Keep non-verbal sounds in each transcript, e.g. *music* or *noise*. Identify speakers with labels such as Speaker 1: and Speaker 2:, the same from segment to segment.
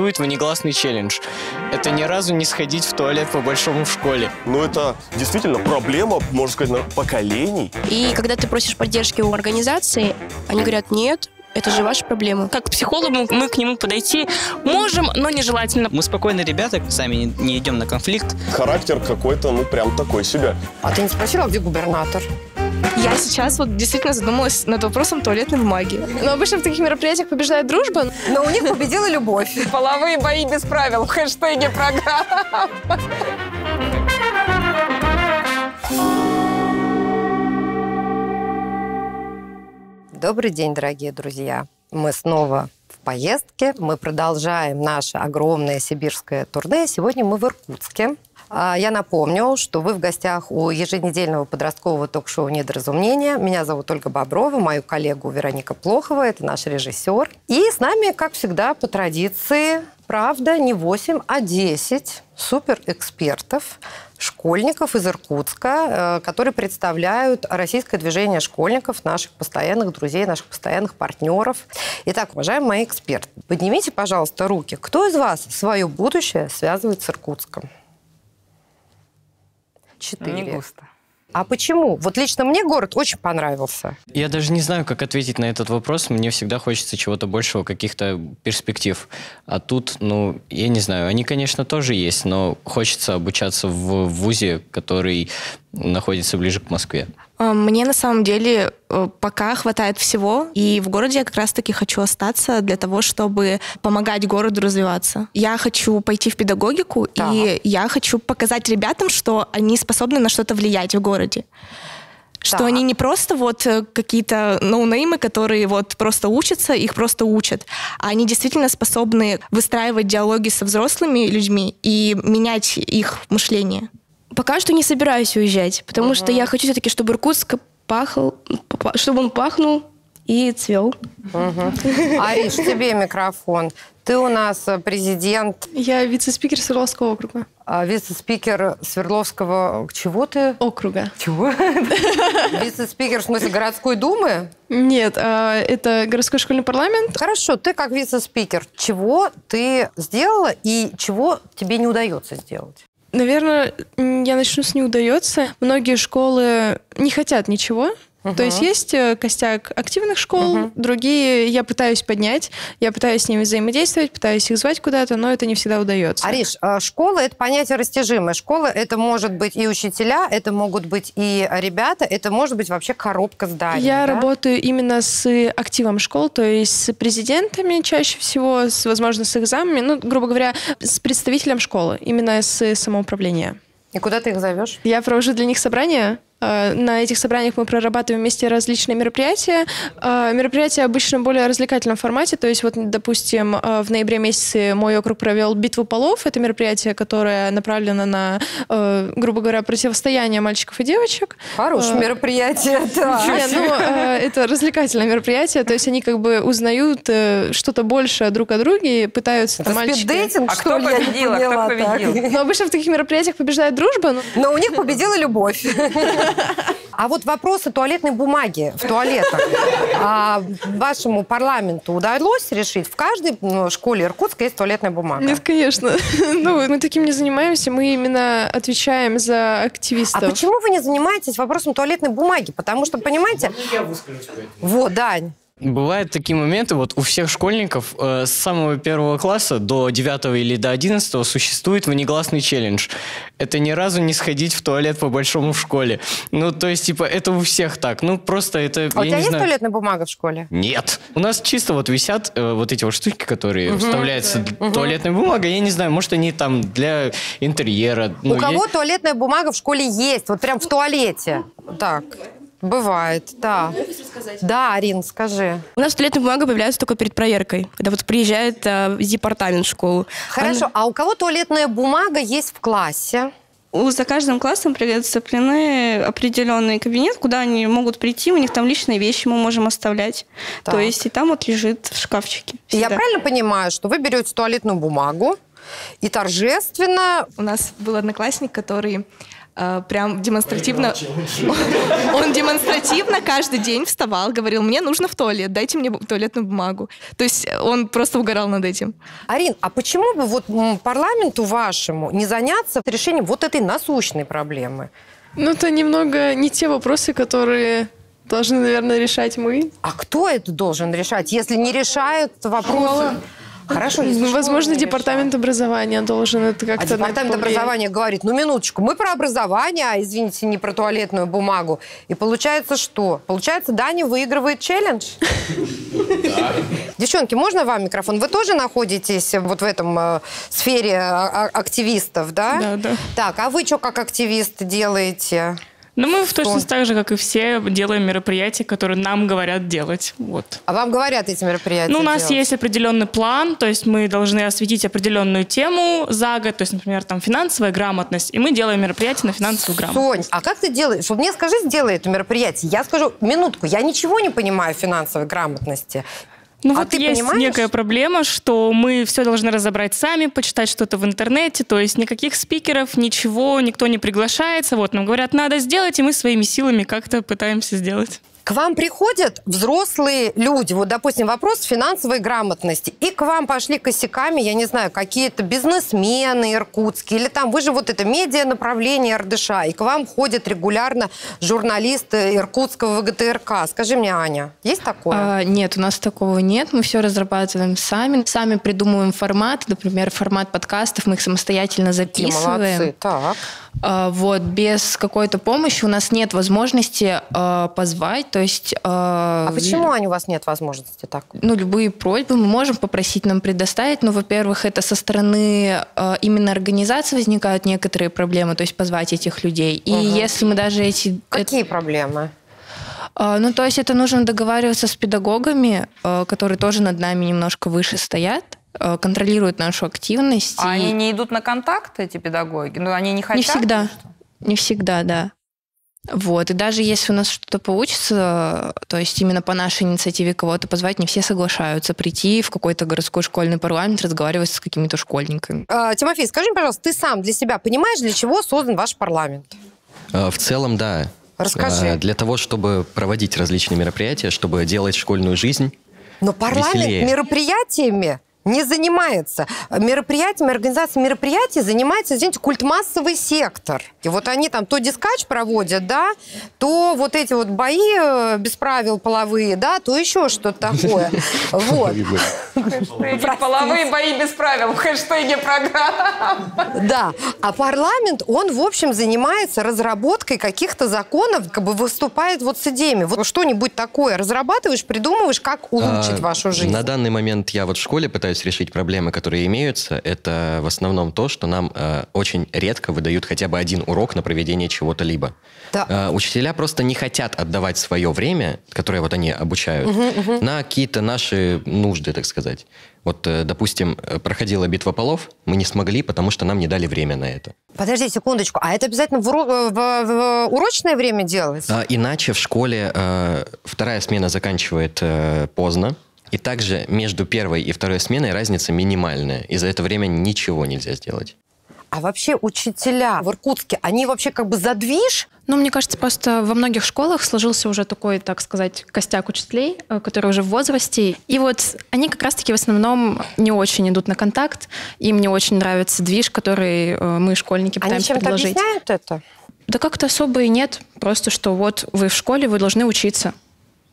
Speaker 1: существует внегласный челлендж. Это ни разу не сходить в туалет по-большому в школе.
Speaker 2: Ну, это действительно проблема, можно сказать, на- поколений.
Speaker 3: И когда ты просишь поддержки у организации, они говорят, нет, это же ваша проблема.
Speaker 4: Как к психологу мы к нему подойти можем, но нежелательно.
Speaker 5: Мы спокойные ребята, сами не, не идем на конфликт.
Speaker 2: Характер какой-то, ну, прям такой себе.
Speaker 6: А ты не спросила, где губернатор?
Speaker 7: Я сейчас вот действительно задумалась над вопросом туалетной бумаги. Но обычно в таких мероприятиях побеждает дружба.
Speaker 6: Но у них победила любовь. *laughs* Половые бои без правил в хэштеге программа. Добрый день, дорогие друзья. Мы снова в поездке. Мы продолжаем наше огромное сибирское турне. Сегодня мы в Иркутске. А, Я напомню, что вы в гостях у еженедельного подросткового ток-шоу «Недоразумение». Меня зовут Ольга Боброва, мою коллегу Вероника Плохова, это наш режиссер. И с нами, как всегда, по традиции, правда, не 8, а 10 суперэкспертов, школьников из Иркутска, э, которые представляют российское движение школьников, наших постоянных друзей, наших постоянных партнеров. Итак, уважаемые мои эксперты, поднимите, пожалуйста, руки. Кто из вас свое будущее связывает с Иркутском? Четыре.
Speaker 8: густо.
Speaker 6: А почему? Вот лично мне город очень понравился.
Speaker 1: Я даже не знаю, как ответить на этот вопрос. Мне всегда хочется чего-то большего, каких-то перспектив. А тут, ну, я не знаю, они, конечно, тоже есть, но хочется обучаться в вузе, который находится ближе к Москве.
Speaker 3: А, Мне на самом деле э, пока хватает всего, и в городе я как раз-таки хочу остаться для того, чтобы помогать городу развиваться. Я хочу пойти в педагогику,
Speaker 6: Так.
Speaker 3: и я хочу показать ребятам, что они способны на что-то влиять в городе. Что
Speaker 6: Так.
Speaker 3: они не просто вот э, какие-то ноунеймы, которые вот просто учатся, их просто учат, а они действительно способны выстраивать диалоги со взрослыми людьми и менять их мышление.
Speaker 9: Пока что не собираюсь уезжать, потому что я хочу все-таки, чтобы Иркутск пахал, чтобы он пахнул и цвел. *laughs*
Speaker 6: Ариш, тебе микрофон. Ты у нас э, президент,
Speaker 7: Я вице-спикер Свердловского округа.
Speaker 6: э, вице-спикер Свердловского... Чего ты?
Speaker 7: Округа.
Speaker 6: Чего? *laughs* Вице-спикер, в смысле, городской думы?
Speaker 7: Нет, а, это городской школьный парламент.
Speaker 6: Хорошо, ты как вице-спикер, чего ты сделала и чего тебе не удается сделать?
Speaker 7: Наверное, я начну с «не удается». Многие школы не хотят ничего. То есть есть э, костяк активных школ, другие я пытаюсь поднять, я пытаюсь с ними взаимодействовать, пытаюсь их звать куда-то, но это не всегда удается.
Speaker 6: Ариш, э, школа – это понятие растяжимое. Школа – это может быть и учителя, это могут быть и ребята, это может быть вообще коробка зданий.
Speaker 7: Я
Speaker 6: да?
Speaker 7: работаю именно с активом школ, то есть с президентами чаще всего, с, возможно, с экзаменами, ну, грубо говоря, с представителем школы, именно с самоуправления.
Speaker 6: И куда ты их зовешь?
Speaker 7: Я провожу для них собрания. Э, На этих собраниях мы прорабатываем вместе различные мероприятия. Э, Мероприятия обычно в более развлекательном формате. То есть, вот, допустим, э, в ноябре месяце мой округ провел битву полов. Это мероприятие, которое направлено на, грубо говоря, противостояние мальчиков и девочек.
Speaker 6: Хорошее мероприятие, *laughs* да.
Speaker 7: Не, ну, это развлекательное мероприятие, то есть они как бы узнают что-то больше друг о друге, и пытаются
Speaker 6: Это спиддейтинг,
Speaker 8: А
Speaker 6: что
Speaker 8: кто
Speaker 6: ли? Я не
Speaker 8: победил, а кто победил?
Speaker 7: Но обычно в таких мероприятиях побеждает дружба, но
Speaker 6: Но у них победила любовь. *laughs* А вот вопросы туалетной бумаги в туалетах а, вашему парламенту удалось решить? В каждой ну, школе Иркутска есть туалетная бумага.
Speaker 7: Нет, конечно. *laughs* Ну, мы таким не занимаемся, мы именно отвечаем за
Speaker 6: А
Speaker 7: активистов.
Speaker 6: почему вы не занимаетесь вопросом туалетной бумаги? Потому что, понимаете... Вот, Дань.
Speaker 1: Бывают такие моменты, вот у всех школьников э, с самого первого класса до девятого или до одиннадцатого существует внегласный челлендж. Это ни разу не сходить в туалет по-большому в школе. Ну, то есть, типа, это у всех так. Ну, просто это,
Speaker 6: А у
Speaker 1: я
Speaker 6: тебя есть
Speaker 1: знаю...
Speaker 6: туалетная бумага в школе?
Speaker 1: Нет. У нас чисто вот висят э, вот эти вот штуки, которые вставляются туалетная бумага. Я не знаю, может, они там для интерьера. Ну,
Speaker 6: у
Speaker 1: я-
Speaker 6: кого туалетная бумага в школе есть? Вот прям в туалете. Так, бывает, да. Да, Арин, скажи.
Speaker 9: У нас туалетная бумага появляется только перед проверкой, когда вот приезжает э, департамент в школу.
Speaker 6: Хорошо, а у кого туалетная бумага есть в классе?
Speaker 10: У- За каждым классом предоставлены определенный кабинет, куда они могут прийти, у них там личные вещи мы можем оставлять.
Speaker 6: Так.
Speaker 10: То есть и там вот лежит в шкафчике.
Speaker 6: И Я
Speaker 10: всегда.
Speaker 6: правильно понимаю, что вы берете туалетную бумагу и торжественно...
Speaker 3: У нас был одноклассник, который прям демонстративно... *laughs* Он демонстративно каждый день вставал, говорил, мне нужно в туалет, дайте мне туалетную бумагу. То есть он просто угорал над этим.
Speaker 6: Арин, а почему бы вот парламенту вашему не заняться решением вот этой насущной проблемы?
Speaker 7: Ну, это немного не те вопросы, которые должны, наверное, решать мы.
Speaker 6: А кто это должен решать, если не решают вопросы? Хорошо, если
Speaker 7: Ну, возможно, департамент образования должен это
Speaker 6: А
Speaker 7: как-то это
Speaker 6: департамент образования говорит, ну минуточку, мы про образование, а извините, не про туалетную бумагу. И получается что? Получается, Даня выигрывает челлендж? Девчонки, можно вам микрофон? Вы тоже находитесь вот в этом э, сфере а- а- активистов, да?
Speaker 4: Да, да.
Speaker 6: Так, а вы что как активисты делаете?
Speaker 4: Но мы в точности так же, как и все, делаем мероприятия, которые нам говорят делать. Вот.
Speaker 6: А вам говорят эти мероприятия
Speaker 4: Ну, у нас
Speaker 6: делать?
Speaker 4: есть определенный план, то есть мы должны осветить определенную тему за год, то есть, например, там финансовая грамотность, и мы делаем мероприятие на финансовую грамотность.
Speaker 6: Сонь, а как ты делаешь? Вот мне скажи, сделай это мероприятие. Я скажу, минутку, я ничего не понимаю в финансовой грамотности.
Speaker 4: Ну
Speaker 6: А
Speaker 4: вот
Speaker 6: ты
Speaker 4: есть
Speaker 6: понимаешь?
Speaker 4: некая проблема, что мы все должны разобрать сами, почитать что-то в интернете, то есть никаких спикеров, ничего, никто не приглашается. Вот нам говорят, надо сделать, и мы своими силами как-то пытаемся сделать.
Speaker 6: К вам приходят взрослые люди, вот, допустим, вопрос финансовой грамотности, и к вам пошли косяками, я не знаю, какие-то бизнесмены иркутские, или там, вы же вот это медиа направление РДШ, и к вам ходят регулярно журналисты иркутского ВГТРК. Скажи мне, Аня, есть такое?
Speaker 8: А, нет, у нас такого нет. Мы все разрабатываем сами. Сами придумываем формат. Например, формат подкастов мы их самостоятельно записываем.
Speaker 6: молодцы. Так.
Speaker 8: А, вот, без какой-то помощи у нас нет возможности а, позвать. То есть... А,
Speaker 6: А почему, Аня, у вас нет возможности так?
Speaker 8: ну, любые просьбы мы можем попросить нам предоставить, но, во-первых, это со стороны э, именно организации возникают некоторые проблемы, то есть позвать этих людей. И
Speaker 6: Мгм.
Speaker 8: если мы даже эти...
Speaker 6: Какие проблемы?
Speaker 8: А, Ну, то есть это нужно договариваться с педагогами, э, которые тоже над нами немножко выше стоят, э, контролируют нашу активность.
Speaker 11: А
Speaker 8: и-
Speaker 11: они не идут на контакт, эти педагоги? Ну, они не хотят?
Speaker 8: Не всегда. Не всегда, да. Вот. И даже если у нас что-то получится, то есть именно по нашей инициативе кого-то позвать, не все соглашаются прийти в какой-то городской школьный парламент, разговаривать с какими-то школьниками.
Speaker 6: А, Тимофей, скажи мне, пожалуйста, ты сам для себя понимаешь, для чего создан ваш парламент?
Speaker 12: Э, В целом, да.
Speaker 6: Расскажи.
Speaker 12: Э, Для того, чтобы проводить различные мероприятия, чтобы делать школьную жизнь
Speaker 6: Но парламент
Speaker 12: веселее.
Speaker 6: мероприятиями не занимается. Мероприятиями, организацией мероприятий занимается, извините, культмассовый сектор. И вот они там то дискач проводят, да, то вот эти вот бои э, без правил половые, да, то еще что-то такое. *laughs* Вот.
Speaker 11: «Половые бои без правил» в хэштеге программы.
Speaker 6: Да. А парламент, он, в общем, занимается разработкой каких-то законов, как бы выступает вот с идеями. Вот что-нибудь такое разрабатываешь, придумываешь, как улучшить
Speaker 12: А,
Speaker 6: вашу жизнь.
Speaker 12: На данный момент я вот в школе пытаюсь решить проблемы, которые имеются. Это в основном то, что нам э, очень редко выдают хотя бы один урок на проведение чего-то либо.
Speaker 6: Да.
Speaker 12: Э, учителя просто не хотят отдавать свое время, которое вот они обучают,
Speaker 6: Мгм, мгм.
Speaker 12: на какие-то наши нужды, так сказать. Вот, э, допустим, э, проходила битва полов, мы не смогли, потому что нам не дали время на это.
Speaker 6: Подожди секундочку, а это обязательно в, уро- в- в урочное время делать?
Speaker 12: А, иначе в школе э, вторая смена заканчивает э, поздно. И также между первой и второй сменой разница минимальная. И за это время ничего нельзя сделать.
Speaker 6: А вообще учителя в Иркутске, они вообще как бы задвиж?
Speaker 13: Ну, мне кажется, просто во многих школах сложился уже такой, так сказать, костяк учителей, э, которые уже в возрасте. И вот они как раз-таки в основном не очень идут на контакт. Им не очень нравится движ, который э, мы, школьники,
Speaker 6: Они
Speaker 13: пытаемся
Speaker 6: чем-то
Speaker 13: предложить.
Speaker 6: объясняют это?
Speaker 13: Да как-то особо и нет. Просто что вот вы в школе, вы должны учиться.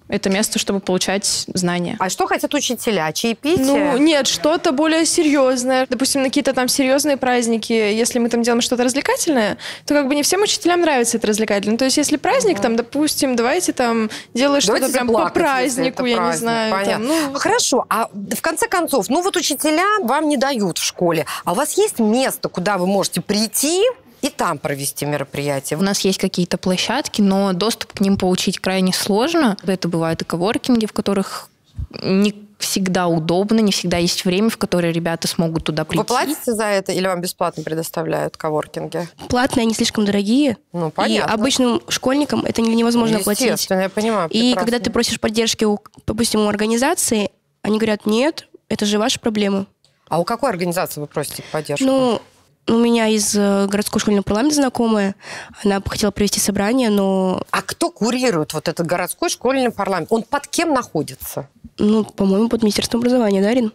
Speaker 13: Это место, чтобы получать знания.
Speaker 6: А что хотят учителя? Чаепитие?
Speaker 7: Ну, нет, что-то более серьезное. Допустим, на какие-то там серьезные праздники, если мы там делаем что-то развлекательное, то как бы не всем учителям нравится это развлекательное. То есть, если праздник, там, допустим, давайте там делаешь что-то
Speaker 6: Давайте
Speaker 7: прям по празднику, я не
Speaker 6: праздник,
Speaker 7: знаю. там,
Speaker 6: понятно.
Speaker 7: ну,
Speaker 6: Хорошо, а в конце концов, ну вот учителя вам не дают в школе, а у вас есть место, куда вы можете прийти и там провести мероприятие?
Speaker 8: У нас есть какие-то площадки, но доступ к ним получить крайне сложно. Это бывают и коворкинги, в которых не всегда удобно, не всегда есть время, в которое ребята смогут туда прийти.
Speaker 6: Вы платите за это или вам бесплатно предоставляют коворкинги?
Speaker 9: Платные, они слишком дорогие.
Speaker 6: Ну,
Speaker 9: И
Speaker 6: понятно.
Speaker 9: обычным школьникам это не- невозможно оплатить.
Speaker 6: Естественно, я понимаю.
Speaker 9: И
Speaker 6: прекрасно.
Speaker 9: когда ты просишь поддержки, у, допустим, у организации, они говорят, нет, это же ваши проблемы.
Speaker 6: А у какой организации вы просите поддержку?
Speaker 9: Ну, У меня из э, городской школьного парламента знакомая. Она бы хотела провести собрание, но...
Speaker 6: А кто курирует вот этот городской школьный парламент? Он под кем находится?
Speaker 9: Ну, по-моему, под Министерством образования, да, Рин?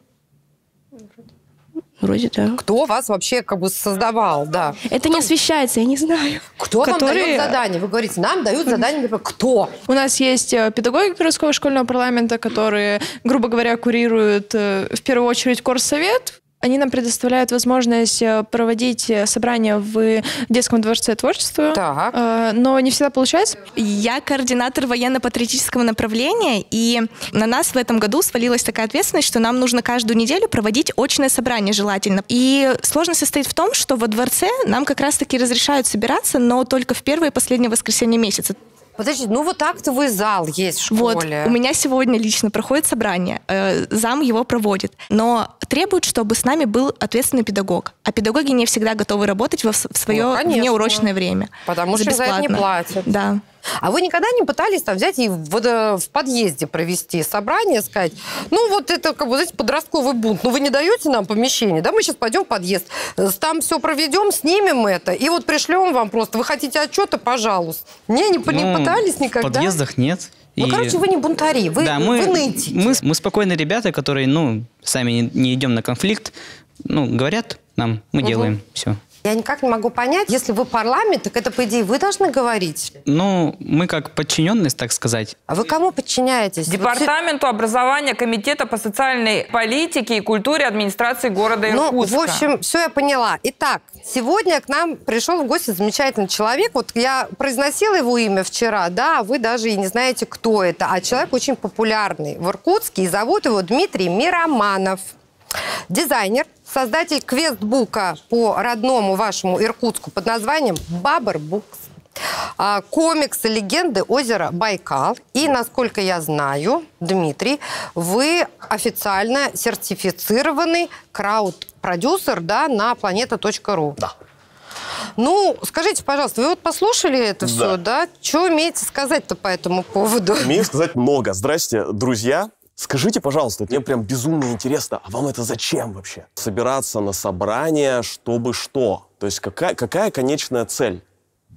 Speaker 9: Вроде да.
Speaker 6: Кто вас вообще как бы создавал, да?
Speaker 9: Это не освещается, я не знаю.
Speaker 6: Кто вам
Speaker 7: Которые-
Speaker 6: дает задание? Вы говорите, нам дают задание. Кто?
Speaker 7: У нас есть э, педагоги городского школьного парламента, которые, грубо говоря, курируют э, в первую очередь корсовет. Они нам предоставляют возможность э, проводить э, собрания в детском дворце творчества, Э, но не всегда получается.
Speaker 3: Я координатор военно-патриотического направления, и на нас в этом году свалилась такая ответственность, что нам нужно каждую неделю проводить очное собрание желательно. И сложность состоит в том, что во дворце нам как раз-таки разрешают собираться, но только в первое и последнее воскресенье месяца.
Speaker 6: Подожди, ну вот актовый зал есть в
Speaker 3: Вот,
Speaker 6: школе.
Speaker 3: у меня сегодня лично проходит собрание, э, зам его проводит, но требует, чтобы с нами был ответственный педагог. А педагоги не всегда готовы работать во, в свое
Speaker 6: Ну, конечно.
Speaker 3: внеурочное время.
Speaker 6: Потому что за это не
Speaker 3: бесплатно.
Speaker 6: платят.
Speaker 3: Да.
Speaker 6: А вы никогда не пытались там взять и в, водо- в подъезде провести собрание, сказать, ну вот это, как бы, знаете, подростковый бунт, ну вы не даете нам помещение, да, мы сейчас пойдем в подъезд, э, там все проведем, снимем это, и вот пришлем вам просто, вы хотите отчета, пожалуйста. Не, не, не
Speaker 5: Ну,
Speaker 6: пытались никогда?
Speaker 5: В подъездах нет.
Speaker 6: Ну,
Speaker 5: И-
Speaker 6: короче, вы не бунтари, вы,
Speaker 5: да, мы,
Speaker 6: вы нытики.
Speaker 5: мы, мы спокойные ребята, которые, ну, сами не, не идем на конфликт. Ну, говорят нам, мы
Speaker 6: Мгм.
Speaker 5: делаем все.
Speaker 6: Я никак не могу понять, если вы парламент, так это, по идее, вы должны говорить.
Speaker 5: Ну, мы как подчиненность, так сказать.
Speaker 6: А вы кому подчиняетесь?
Speaker 11: Департаменту образования Комитета по социальной политике и культуре администрации города
Speaker 6: Ну,
Speaker 11: Иркутска.
Speaker 6: в общем, все я поняла. Итак, сегодня к нам пришел в гости замечательный человек. Вот я произносила его имя вчера, да, а вы даже и не знаете, кто это. А человек очень популярный в Иркутске, и зовут его Дмитрий Мироманов. Дизайнер, создатель квестбука по родному вашему Иркутску под названием «Бабр Букс». А, комиксы «Легенды озера Байкал». И, насколько я знаю, Дмитрий, вы официально сертифицированный крауд-продюсер да, на planeta.ru.
Speaker 2: Да.
Speaker 6: Ну, скажите, пожалуйста, вы вот послушали это
Speaker 2: Да.
Speaker 6: все, да? Что умеете сказать-то по этому поводу?
Speaker 2: Умею сказать много. Здрасте, друзья. Скажите, пожалуйста, мне прям безумно интересно, а вам это зачем вообще? Собираться на собрание, чтобы что? То есть какая, какая конечная цель?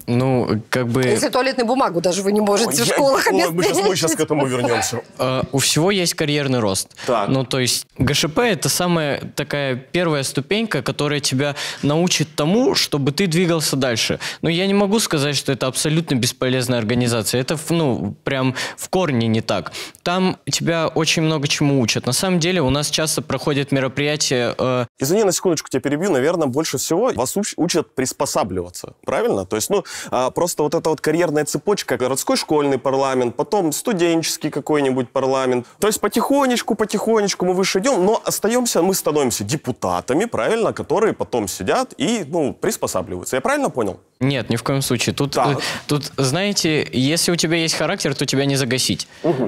Speaker 1: Ну, как бы...
Speaker 6: Если туалетную бумагу даже вы не можете в
Speaker 2: Я-
Speaker 6: школах
Speaker 2: Ой, мы, сейчас, мы
Speaker 6: обеспечить.
Speaker 2: сейчас к этому вернемся.
Speaker 1: Э, *laughs* у всего есть карьерный рост. Ну, то есть ГШП это самая такая первая ступенька, которая тебя научит тому, чтобы ты двигался дальше. Но я не могу сказать, что это абсолютно бесполезная организация. Это, ну, прям в корне не так. Там тебя очень много чему учат. На самом деле у нас часто проходят мероприятия... э,
Speaker 2: Извини, на секундочку тебя перебью. Наверное, больше всего вас уч- учат приспосабливаться. Правильно? То есть, ну, а, просто вот эта вот карьерная цепочка, городской школьный парламент, потом студенческий какой-нибудь парламент. То есть потихонечку, потихонечку мы выше идем, но остаемся, мы становимся депутатами, правильно, которые потом сидят и, ну, приспосабливаются. Я правильно понял?
Speaker 1: Нет, ни в коем случае. Тут, э, тут, знаете, если у тебя есть характер, то тебя не загасить.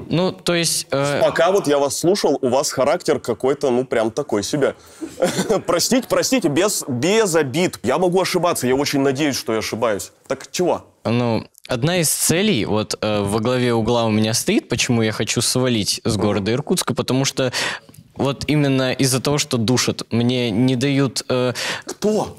Speaker 1: Ну, то есть... э,
Speaker 2: Пока вот я вас слушал, у вас характер какой-то, ну, прям такой себе. *laughs* Простите, простите, без, без обид. Я могу ошибаться, я очень надеюсь, что я ошибаюсь. Так чего?
Speaker 1: Ну, одна из целей, вот э, во главе угла у меня стоит, почему я хочу свалить с города Иркутска, потому что вот именно из-за того, что душат, мне не дают... э,
Speaker 2: Кто?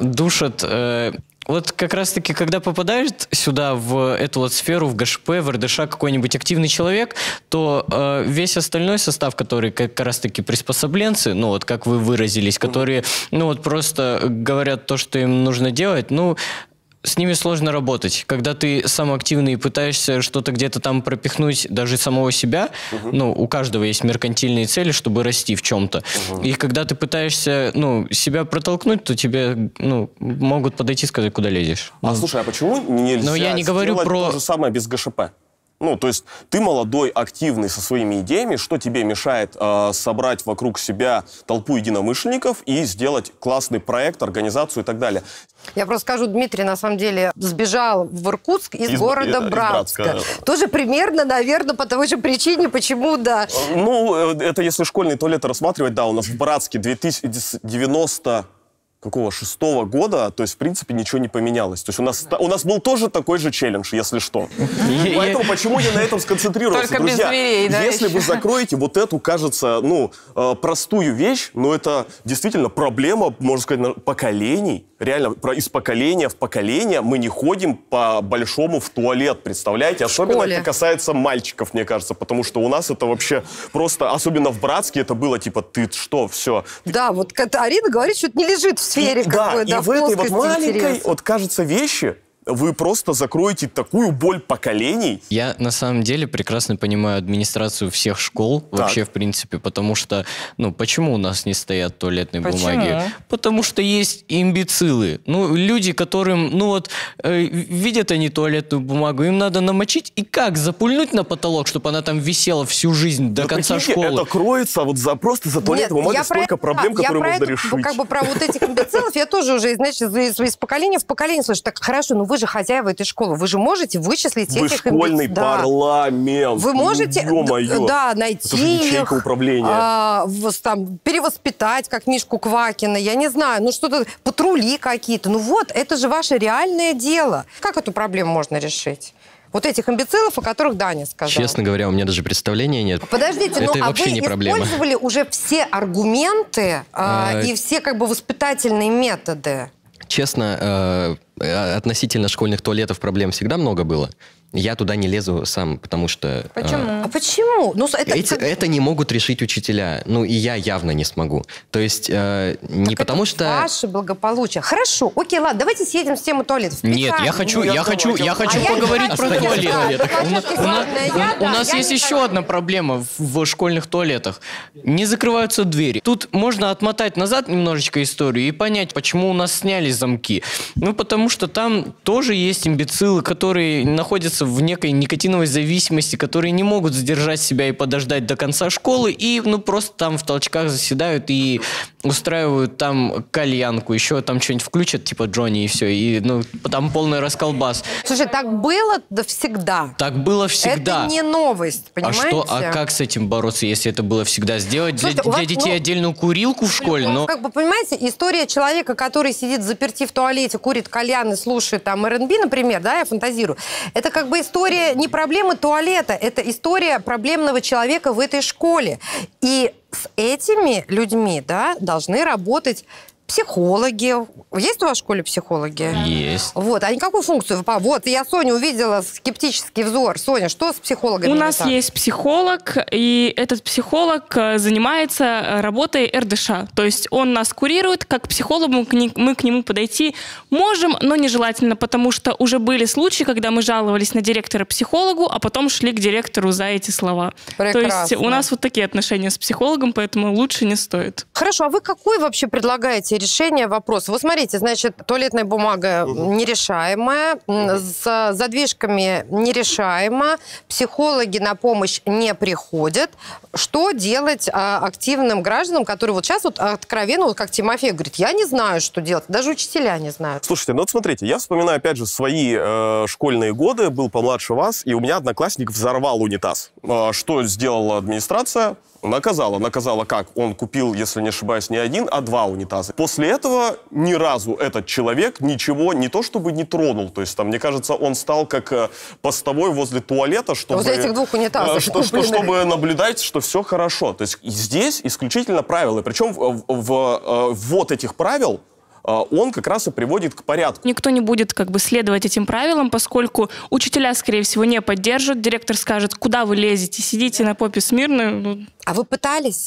Speaker 1: Душат... э, вот как раз-таки, когда попадает сюда, в эту вот сферу, в ГШП, в РДШ какой-нибудь активный человек, то э, весь остальной состав, который как раз-таки приспособленцы, ну вот как вы выразились, которые, ну вот просто говорят то, что им нужно делать, ну, с ними сложно работать. Когда ты сам активный и пытаешься что-то где-то там пропихнуть, даже самого себя, ну, у каждого есть меркантильные цели, чтобы расти в чем-то. И когда ты пытаешься, ну, себя протолкнуть, то тебе, ну, могут подойти и сказать, куда лезешь.
Speaker 2: А слушай, а почему нельзя
Speaker 1: Но я не говорю про-
Speaker 2: то же самое без ГШП? Ну, то есть ты молодой, активный со своими идеями, что тебе мешает э, собрать вокруг себя толпу единомышленников и сделать классный проект, организацию и так далее?
Speaker 6: Я просто скажу, Дмитрий, на самом деле, сбежал в Иркутск из,
Speaker 2: Из-
Speaker 6: города
Speaker 2: из
Speaker 6: Братска.
Speaker 2: Братска.
Speaker 6: Тоже примерно, наверное, по той же причине, почему, да.
Speaker 2: Ну, э, это если школьный туалет рассматривать, да, у нас в Братске 2090 какого шестого года, то есть, в принципе, ничего не поменялось. То есть у нас, у нас был тоже такой же челлендж, если что. *laughs* Поэтому почему я на этом сконцентрировался?
Speaker 11: Только
Speaker 2: Друзья,
Speaker 11: дверей, да,
Speaker 2: если
Speaker 11: еще?
Speaker 2: вы закроете вот эту, кажется, ну, э, простую вещь, но это действительно проблема, можно сказать, поколений. Реально, про- из поколения в поколение мы не ходим по большому в туалет, представляете? Особенно это касается мальчиков, мне кажется, потому что у нас это вообще просто, особенно в Братске, это было типа, ты что, все,
Speaker 6: Да, вот Арина говорит, что это не лежит в сфере
Speaker 2: да,
Speaker 6: какой,
Speaker 2: и
Speaker 6: да,
Speaker 2: в этой вот маленькой,
Speaker 6: интереса.
Speaker 2: вот кажется, вещи вы просто закроете такую боль поколений.
Speaker 1: Я на самом деле прекрасно понимаю администрацию всех школ
Speaker 2: Так.
Speaker 1: вообще в принципе, потому что, ну, почему у нас не стоят туалетные
Speaker 11: Почему?
Speaker 1: бумаги? Потому что есть имбецилы. Ну, люди, которым, ну вот, э, видят они туалетную бумагу, им надо намочить и как? Запульнуть на потолок, чтобы она там висела всю жизнь до
Speaker 2: Вы
Speaker 1: конца
Speaker 2: прикиньте,
Speaker 1: школы?
Speaker 2: Это кроется вот за просто за
Speaker 6: я про
Speaker 2: столько
Speaker 6: это-
Speaker 2: проблем,
Speaker 6: я
Speaker 2: которые
Speaker 6: про
Speaker 2: можно
Speaker 6: это,
Speaker 2: решить.
Speaker 6: Как бы про вот этих имбецилов я тоже уже, значит, из, из поколения в поколение слышу. Так хорошо, ну вы же хозяева этой школы, вы же можете вычислить
Speaker 2: Вы
Speaker 6: этих
Speaker 2: школьный
Speaker 6: имбецилов. Да.
Speaker 2: парламент.
Speaker 6: Вы можете,
Speaker 2: Ё-моё.
Speaker 6: да, найти их,
Speaker 2: управления.
Speaker 6: а, там, перевоспитать, как Мишку Квакина, я не знаю, ну что-то, патрули какие-то. Ну вот, это же ваше реальное дело. Как эту проблему можно решить? Вот этих имбецилов, о которых Даня сказал.
Speaker 12: Честно говоря, у меня даже представления нет.
Speaker 6: Подождите,
Speaker 12: это
Speaker 6: ну а
Speaker 12: вообще
Speaker 6: вы
Speaker 12: не проблема.
Speaker 6: использовали уже все аргументы а,
Speaker 12: А,
Speaker 6: и все как бы воспитательные методы?
Speaker 12: Честно, э, э, относительно школьных туалетов проблем всегда много было. Я туда не лезу сам, потому что... э,
Speaker 6: А почему? Ну, это,
Speaker 12: Эти- это не могут решить учителя. Ну, и я явно не смогу. То есть, э, не потому что...
Speaker 6: Ваше благополучие. Хорошо, окей, ладно, давайте съедем с темы туалетов.
Speaker 1: Нет, я хочу, я хочу, я хочу
Speaker 6: А
Speaker 1: поговорить про
Speaker 6: Я
Speaker 1: туалеты.
Speaker 6: не
Speaker 1: У нас- у У есть еще одна проблема в, в школьных туалетах. Не закрываются двери. Тут можно отмотать назад немножечко историю и понять, почему у нас сняли замки. Ну, потому что там тоже есть имбецилы, которые находятся в некой никотиновой зависимости, которые не могут сдержать себя и подождать до конца школы, и, ну, просто там в толчках заседают и устраивают там кальянку, еще там что-нибудь включат, типа Джонни, и все, и, ну, там полный расколбас.
Speaker 6: Слушай, так было да всегда.
Speaker 1: Так было всегда.
Speaker 6: Это не новость,
Speaker 1: А
Speaker 6: понимаете?
Speaker 1: что, а как с этим бороться, если это было всегда? Сделать для,
Speaker 6: Слушайте,
Speaker 1: для
Speaker 6: вас,
Speaker 1: детей
Speaker 6: ну,
Speaker 1: отдельную курилку в школе?
Speaker 6: Ну,
Speaker 1: Но
Speaker 6: как бы, понимаете, история человека, который сидит заперти в туалете, курит кальян и слушает там РНБ, например, да, я фантазирую, это как бы история не проблемы туалета, это история проблемного человека в этой школе. И с этими людьми, да, должны работать психологи. Есть у вас в школе психологи?
Speaker 1: есть.
Speaker 6: Вот, они какую функцию выполняют? Вот, я Соню увидела скептический взор. Соня, что с психологами
Speaker 4: У нас
Speaker 6: так?
Speaker 4: есть психолог, и этот психолог э, занимается э, работой РДШ. То есть он нас курирует, как психологу мы к ни- мы к нему подойти можем, но нежелательно, потому что уже были случаи, когда мы жаловались на директора психологу, а потом шли к директору за эти слова. То есть
Speaker 6: Прекрасно.
Speaker 4: у нас вот такие отношения с психологом, поэтому лучше не стоит.
Speaker 6: Хорошо, а вы какой вообще предлагаете решение вопроса? Вот смотрите, значит, туалетная бумага нерешаемая, м, с задвижками нерешаемо, психологи на помощь не приходят. Что делать а, активным гражданам, которые вот сейчас вот откровенно, вот как Тимофей говорит, я не знаю, что делать, даже учителя не знают.
Speaker 2: Слушайте, ну вот смотрите, я вспоминаю опять же свои э, школьные годы, был помладше вас, и у меня одноклассник взорвал унитаз. А, что сделала администрация? Наказала. Наказала как? Он купил, если не ошибаюсь, не один, а два унитаза. После этого ни разу этот человек ничего не то чтобы не тронул. То есть там, мне кажется, он стал как э, постовой возле туалета, чтобы...
Speaker 6: Возле этих двух унитазов
Speaker 2: э, что- что- чтобы наблюдать, что все хорошо. То есть здесь исключительно правила. Причем в, в, э, ввод этих правил он как раз и приводит к порядку.
Speaker 4: Никто не будет как бы следовать этим правилам, поскольку учителя, скорее всего, не поддержат. Директор скажет, куда вы лезете, сидите на попе смирно. Ну,
Speaker 6: А вы пытались?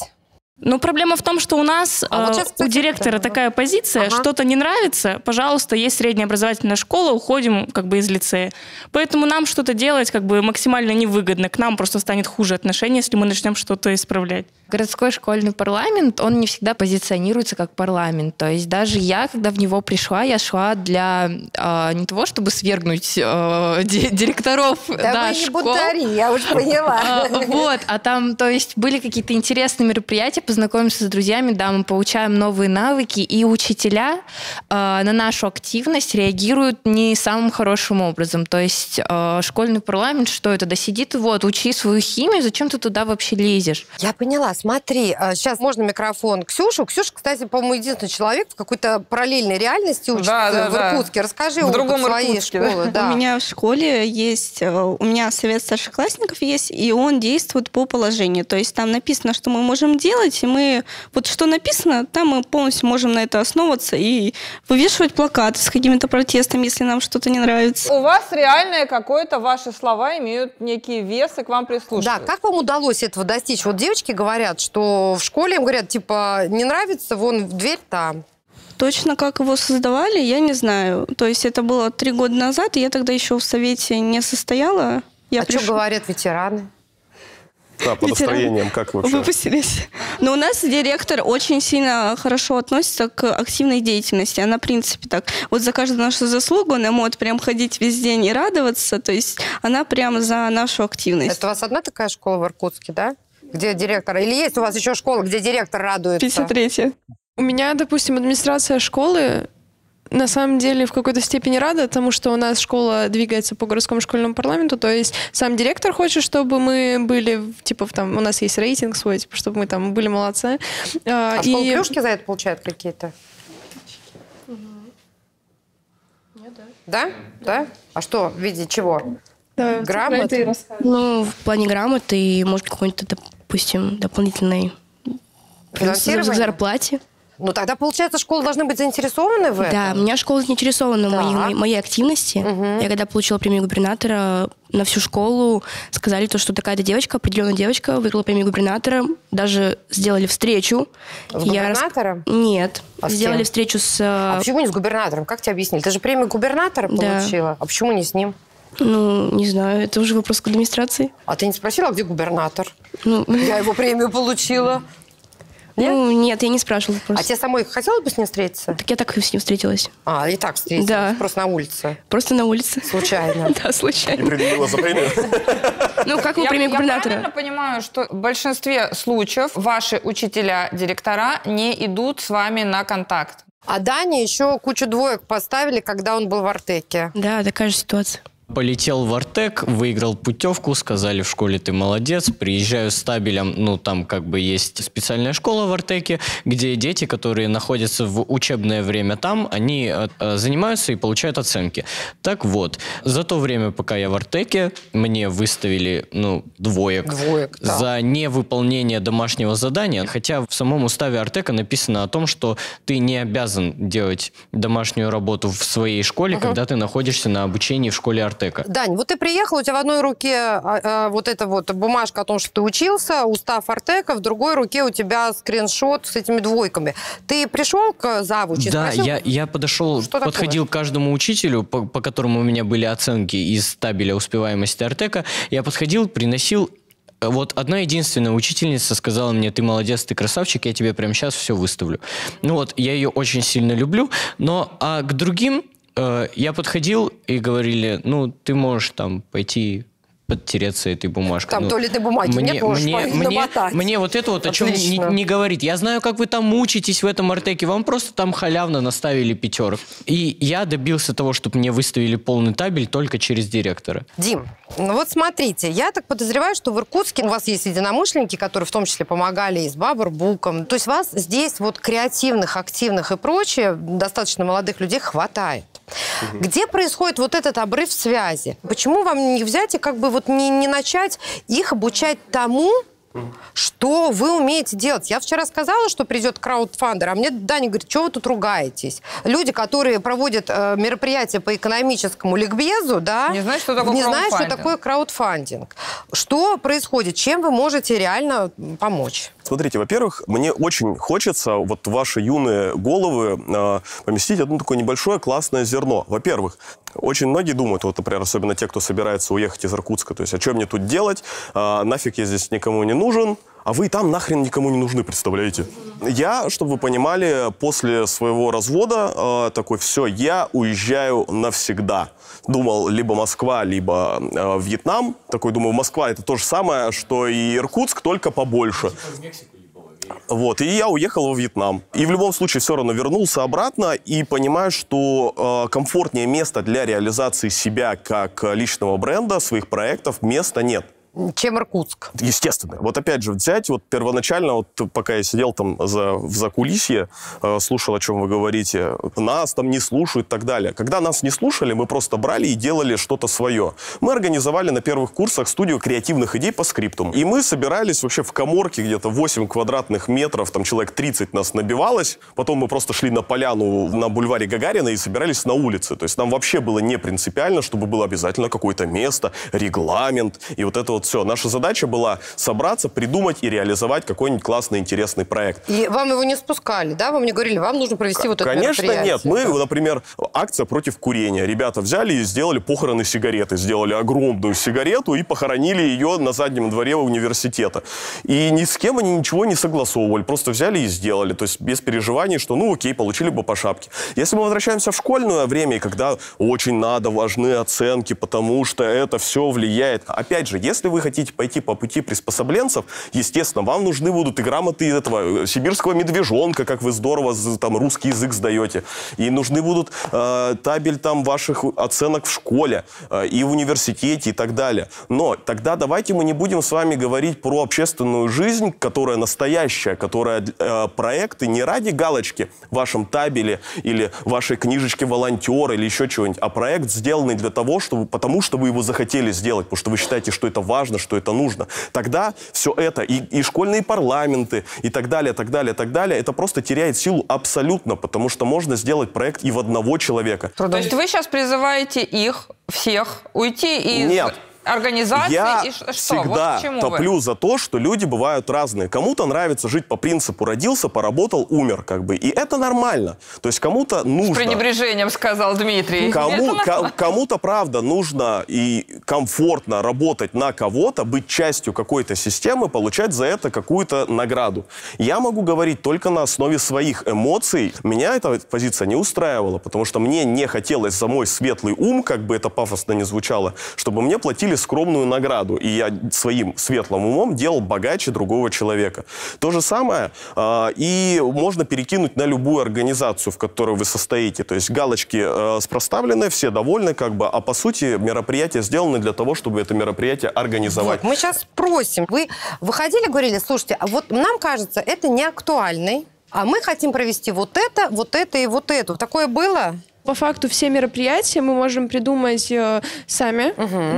Speaker 4: Но проблема в том, что у нас
Speaker 6: А вот
Speaker 4: э,
Speaker 6: сейчас,
Speaker 4: у
Speaker 6: кстати,
Speaker 4: директора
Speaker 6: да.
Speaker 4: такая позиция,
Speaker 6: Ага.
Speaker 4: что-то не нравится, пожалуйста, есть средняя образовательная школа, уходим как бы из лицея. Поэтому нам что-то делать как бы максимально невыгодно. К нам просто станет хуже отношение, если мы начнем что-то исправлять.
Speaker 8: Городской школьный парламент, он не всегда позиционируется как парламент. То есть даже я, когда в него пришла, я шла для э, не того, чтобы свергнуть э, ди- директоров
Speaker 6: Да,
Speaker 8: да,
Speaker 6: вы не
Speaker 8: школ.
Speaker 6: бунтари, я уже поняла.
Speaker 8: А, Вот, а там, то есть, были какие-то интересные мероприятия познакомиться с друзьями, да, мы получаем новые навыки, и учителя э, на нашу активность реагируют не самым хорошим образом. То есть э, школьный парламент, что это? Да сиди ты вот, учи свою химию, зачем ты туда вообще лезешь?
Speaker 6: Я поняла, смотри, сейчас можно микрофон Ксюшу. Ксюша, кстати, по-моему, единственный человек в какой-то параллельной реальности учится
Speaker 11: Да, да,
Speaker 6: в
Speaker 11: да.
Speaker 6: Иркутске. Расскажи
Speaker 11: В
Speaker 6: опыт
Speaker 11: другом
Speaker 6: своей
Speaker 11: Иркутске, *laughs* да.
Speaker 6: школы. Да.
Speaker 10: У меня в школе есть, э, у меня совет старшеклассников есть, и он действует по положению. То есть там написано, что мы можем делать, и мы вот что написано, там мы полностью можем на это основываться и вывешивать плакаты с какими-то протестами, если нам что-то не нравится.
Speaker 11: У вас реальное какое-то, ваши слова имеют некий вес и к вам прислушиваются.
Speaker 6: Да, как вам удалось этого достичь? Вот девочки говорят, что в школе им говорят, типа, не нравится, вон дверь там.
Speaker 10: Точно как его создавали, я не знаю. То есть это было три года назад, и я тогда еще в совете не состояла. Я
Speaker 6: а что
Speaker 10: приш-
Speaker 6: говорят ветераны?
Speaker 2: Да, по настроениям, как вообще?
Speaker 10: Выпустились. Но у нас директор очень сильно хорошо относится к активной деятельности. Она, в принципе, так, вот за каждую нашу заслугу она может прям ходить весь день и радоваться. То есть она прям за нашу активность.
Speaker 6: Это у вас одна такая школа в Иркутске, да? Где директор? Или есть у вас еще школа, где директор радуется?
Speaker 10: 53
Speaker 7: У меня, допустим, администрация школы на самом деле в какой-то степени рада тому, что у нас школа двигается по городскому школьному парламенту, то есть сам директор хочет, чтобы мы были, типа, в там, у нас есть рейтинг свой, типа, чтобы мы там были молодцы.
Speaker 6: А школа плюшки за это получают какие-то? Да? Да? А что, в виде чего? Грамот?
Speaker 9: Ну, в плане грамоты и, может, какой-нибудь, допустим, дополнительной
Speaker 6: Финансирование?
Speaker 9: зарплате.
Speaker 6: Ну, тогда, получается, школы должны быть заинтересованы в этом?
Speaker 9: Да, у меня школа заинтересована в
Speaker 6: Так.
Speaker 9: моей, моей активности. Я когда получила премию губернатора, на всю школу сказали то, что такая-то девочка, определенная девочка, выиграла премию губернатора. Даже сделали встречу.
Speaker 6: С
Speaker 9: Я рас-
Speaker 6: губернатором?
Speaker 9: Нет.
Speaker 6: А
Speaker 9: сделали
Speaker 6: кем?
Speaker 9: встречу с...
Speaker 6: А
Speaker 9: э,
Speaker 6: почему не с губернатором? Как тебе объяснили? Ты же премию губернатора
Speaker 9: Да.
Speaker 6: получила. А почему не с ним?
Speaker 9: Ну, не знаю, это уже вопрос к администрации.
Speaker 6: А ты не спросила, где губернатор?
Speaker 9: Ну,
Speaker 6: Я его премию получила.
Speaker 9: Ну, нет, я не спрашивала
Speaker 6: А
Speaker 9: просто.
Speaker 6: тебе самой хотелось бы с ним встретиться?
Speaker 9: Так я так и с ним встретилась.
Speaker 6: А, и так встретилась?
Speaker 9: Да.
Speaker 6: Просто на улице?
Speaker 9: Просто на улице.
Speaker 6: Случайно? *laughs*
Speaker 9: Да, случайно.
Speaker 2: Предъявила за премию? *laughs*
Speaker 9: Ну, как вы
Speaker 11: я,
Speaker 9: премию
Speaker 11: я
Speaker 9: губернатора?
Speaker 11: правильно понимаю, что в большинстве случаев ваши учителя, директора не идут с вами на контакт?
Speaker 6: А Дане еще кучу двоек поставили, когда он был в Артеке.
Speaker 9: Да, такая же ситуация.
Speaker 1: Полетел в Артек, выиграл путевку, сказали в школе ты молодец, приезжаю с табелем, ну там как бы есть специальная школа в Артеке, где дети, которые находятся в учебное время там, они э, э, занимаются и получают оценки. Так вот, за то время, пока я в Артеке, мне выставили, ну, двоек,
Speaker 6: Двоек, да.
Speaker 1: за невыполнение домашнего задания, хотя в самом уставе Артека написано о том, что ты не обязан делать домашнюю работу в своей школе, когда ты находишься на обучении в школе Артека.
Speaker 6: Дань, вот ты приехал, у тебя в одной руке а, а, вот эта вот бумажка о том, что ты учился, устав Артека, в другой руке у тебя скриншот с этими двойками. Ты пришел к завучу
Speaker 1: Да,
Speaker 6: спросил,
Speaker 1: я, я подошел,
Speaker 6: Что такое?
Speaker 1: подходил к каждому учителю, по, по которому у меня были оценки из табеля успеваемости Артека. Я подходил, приносил вот одна единственная учительница сказала мне, ты молодец, ты красавчик, я тебе прямо сейчас все выставлю. Ну вот, я ее очень сильно люблю, но а к другим э, я подходил и говорили, ну, ты можешь там пойти подтереться этой бумажкой.
Speaker 6: Там
Speaker 1: Ну,
Speaker 6: туалетной бумаги
Speaker 1: мне,
Speaker 6: нет, можешь
Speaker 1: мне, мне, мне вот это вот о чем не, не говорит. Я знаю, как вы там мучитесь в этом артеке. Вам просто там халявно наставили пятерок. И я добился того, чтобы мне выставили полный табель только через директора.
Speaker 6: Дим, ну вот смотрите, я так подозреваю, что в Иркутске у вас есть единомышленники, которые в том числе помогали и с Бабурбуком. То есть вас здесь вот креативных, активных и прочее, достаточно молодых людей хватает. Где происходит вот этот обрыв связи? Почему вам не взять и как бы вот не, не начать их обучать тому, что вы умеете делать? Я вчера сказала, что придет краудфандер, а мне Даня говорит, что вы тут ругаетесь? Люди, которые проводят э, мероприятия по экономическому ликбезу, да,
Speaker 11: Не знают, что такое
Speaker 6: не знают, что
Speaker 11: краудфандинг.
Speaker 6: такое краудфандинг. Что происходит? Чем вы можете реально помочь?
Speaker 2: Смотрите, во-первых, мне очень хочется вот в ваши юные головы э, поместить одно такое небольшое классное зерно. Во-первых, очень многие думают, вот, например, особенно те, кто собирается уехать из Иркутска, то есть, а что мне тут делать, А, нафиг я здесь никому не нужен, а вы и там нахрен никому не нужны, представляете? Я, чтобы вы понимали, после своего развода э, такой, все, я уезжаю навсегда. Думал, либо Москва, либо э, Вьетнам. Такой, думаю, Москва это то же самое, что и Иркутск, только побольше. Вот, и я уехал во Вьетнам. И в любом случае все равно вернулся обратно и понимаю, что э, комфортнее места для реализации себя как личного бренда, своих проектов, места нет.
Speaker 6: Чем Иркутск?
Speaker 2: Естественно. Вот опять же, взять вот первоначально, вот пока я сидел там за, в закулисье, э, слушал, о чем вы говорите, нас там не слушают и так далее. Когда нас не слушали, мы просто брали и делали что-то свое. Мы организовали на первых курсах студию креативных идей по скриптум. И мы собирались вообще в коморке где-то 8 квадратных метров, там человек 30 нас набивалось. Потом мы просто шли на поляну на бульваре Гагарина и собирались на улице. То есть нам вообще было не принципиально, чтобы было обязательно какое-то место, регламент и вот это вот все. Наша задача была собраться, придумать и реализовать какой-нибудь классный, интересный проект.
Speaker 6: И вам его не спускали, да? Вам не говорили, вам нужно провести вот это
Speaker 2: Конечно, нет. Мы, например, акция против курения. Ребята взяли и сделали похороны сигареты. Сделали огромную сигарету и похоронили ее на заднем дворе университета. И ни с кем они ничего не согласовывали. Просто взяли и сделали. То есть без переживаний, что ну окей, получили бы по шапке. Если мы возвращаемся в школьное время, когда очень надо, важны оценки, потому что это все влияет. Опять же, если вы хотите пойти по пути приспособленцев, естественно, вам нужны будут и грамоты этого э, сибирского медвежонка, как вы здорово там русский язык сдаете. И нужны будут э, табель там ваших оценок в школе э, и в университете и так далее. Но тогда давайте мы не будем с вами говорить про общественную жизнь, которая настоящая, которая э, проекты не ради галочки в вашем табеле или вашей книжечке волонтер или еще чего-нибудь, а проект сделанный для того, чтобы, потому что вы его захотели сделать, потому что вы считаете, что это важно, что это нужно. Тогда все это, и, и школьные парламенты, и так далее, так далее, так далее, это просто теряет силу абсолютно, потому что можно сделать проект и в одного человека.
Speaker 11: То есть вы сейчас призываете их всех уйти из
Speaker 2: Нет.
Speaker 11: Организации
Speaker 2: Я
Speaker 11: и что?
Speaker 2: всегда
Speaker 11: вот
Speaker 2: топлю
Speaker 11: вы?
Speaker 2: за то, что люди бывают разные. Кому-то нравится жить по принципу родился, поработал, умер, как бы. И это нормально. То есть кому-то
Speaker 11: С
Speaker 2: нужно...
Speaker 11: пренебрежением сказал Дмитрий.
Speaker 2: Кому, кому-то, правда, нужно и комфортно работать на кого-то, быть частью какой-то системы, получать за это какую-то награду. Я могу говорить только на основе своих эмоций. Меня эта позиция не устраивала, потому что мне не хотелось за мой светлый ум, как бы это пафосно не звучало, чтобы мне платили скромную награду. И я своим светлым умом делал богаче другого человека. То же самое а, и можно перекинуть на любую организацию, в которой вы состоите. То есть галочки э, проставлены, все довольны, как бы, а по сути мероприятие сделано для того, чтобы это мероприятие организовать.
Speaker 6: Вот, мы сейчас спросим. Вы выходили, говорили, слушайте, а вот нам кажется, это не актуальный, а мы хотим провести вот это, вот это и вот это. Такое было?
Speaker 7: По факту все мероприятия мы можем придумать э, сами,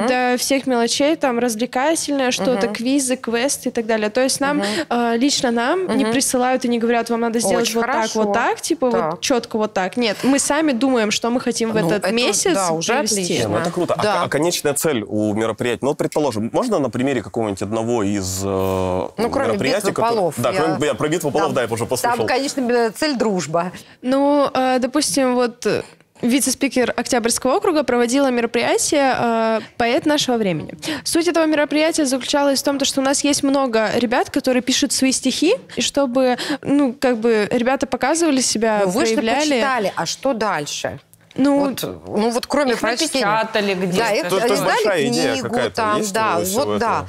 Speaker 7: до всех мелочей, там развлекательное что-то,
Speaker 6: Мгм.
Speaker 7: квизы, квесты и так далее. То есть нам, э, лично нам не
Speaker 6: Мгм.
Speaker 7: присылают и не говорят, вам надо сделать
Speaker 6: Очень
Speaker 7: вот так,
Speaker 6: хорошо.
Speaker 7: вот так, типа
Speaker 6: Так.
Speaker 7: вот четко вот так. Нет, мы сами думаем, что мы хотим в
Speaker 6: Ну,
Speaker 7: этот
Speaker 6: это,
Speaker 7: месяц
Speaker 6: да, уже
Speaker 7: провести.
Speaker 2: Не, ну это круто. А
Speaker 6: Да.
Speaker 2: А, конечная цель у мероприятия? Ну, вот, предположим, можно на примере какого-нибудь одного из э,
Speaker 6: Ну, кроме
Speaker 2: мероприятий,
Speaker 6: битвы
Speaker 2: которое-
Speaker 6: полов,
Speaker 2: Да,
Speaker 6: я-
Speaker 2: кроме я про битву полов,
Speaker 6: Там-
Speaker 2: да, я уже послушал.
Speaker 6: Там, конечно, цель дружба.
Speaker 7: Ну, э, допустим, вот э, вице-спикер Октябрьского округа проводила мероприятие э, «Поэт нашего времени». Суть этого мероприятия заключалась в том, то, что у нас есть много ребят, которые пишут свои стихи, и чтобы, ну, как бы ребята показывали себя,
Speaker 6: Ну, вышли,
Speaker 7: проявляли.
Speaker 6: почитали, а что дальше?
Speaker 7: Ну,
Speaker 6: вот, ну вот кроме
Speaker 11: Их
Speaker 6: прочтения.
Speaker 11: напечатали где-то.
Speaker 6: Да, их
Speaker 11: То-
Speaker 6: издали
Speaker 2: большая идея
Speaker 6: книгу,
Speaker 2: какая-то
Speaker 6: там, да, вот да.
Speaker 2: этого?